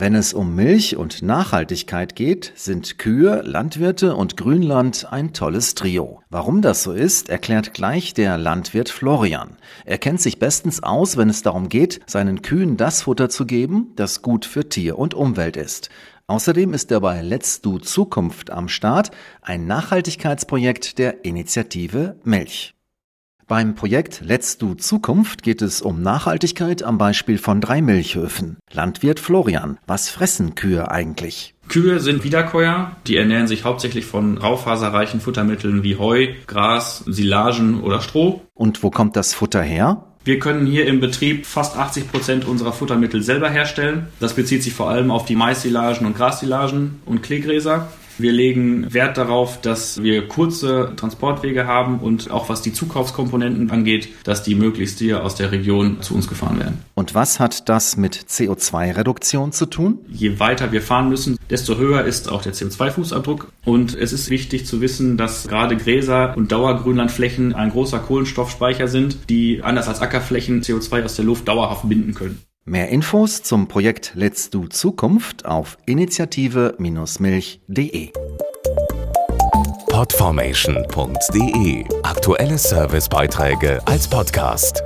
Wenn es um Milch und Nachhaltigkeit geht, sind Kühe, Landwirte und Grünland ein tolles Trio. Warum das so ist, erklärt gleich der Landwirt Florian. Er kennt sich bestens aus, wenn es darum geht, seinen Kühen das Futter zu geben, das gut für Tier und Umwelt ist. Außerdem ist er bei Let's Do Zukunft am Start, ein Nachhaltigkeitsprojekt der Initiative Milch. Beim Projekt Let's Do Zukunft geht es um Nachhaltigkeit am Beispiel von drei Milchhöfen. Landwirt Florian, was fressen Kühe eigentlich? Kühe sind Wiederkäuer. Die ernähren sich hauptsächlich von raufaserreichen Futtermitteln wie Heu, Gras, Silagen oder Stroh. Und wo kommt das Futter her? Wir können hier im Betrieb fast 80 Prozent unserer Futtermittel selber herstellen. Das bezieht sich vor allem auf die Maissilagen und Grassilagen und Kleegräser. Wir legen Wert darauf, dass wir kurze Transportwege haben und auch was die Zukaufskomponenten angeht, dass die möglichst hier aus der Region zu uns gefahren werden. Und was hat das mit CO2-Reduktion zu tun? Je weiter wir fahren müssen, desto höher ist auch der CO2-Fußabdruck. Und es ist wichtig zu wissen, dass gerade Gräser und Dauergrünlandflächen ein großer Kohlenstoffspeicher sind, die anders als Ackerflächen CO2 aus der Luft dauerhaft binden können. Mehr Infos zum Projekt Let's Do Zukunft auf initiative-milch.de. Podformation.de Aktuelle Servicebeiträge als Podcast.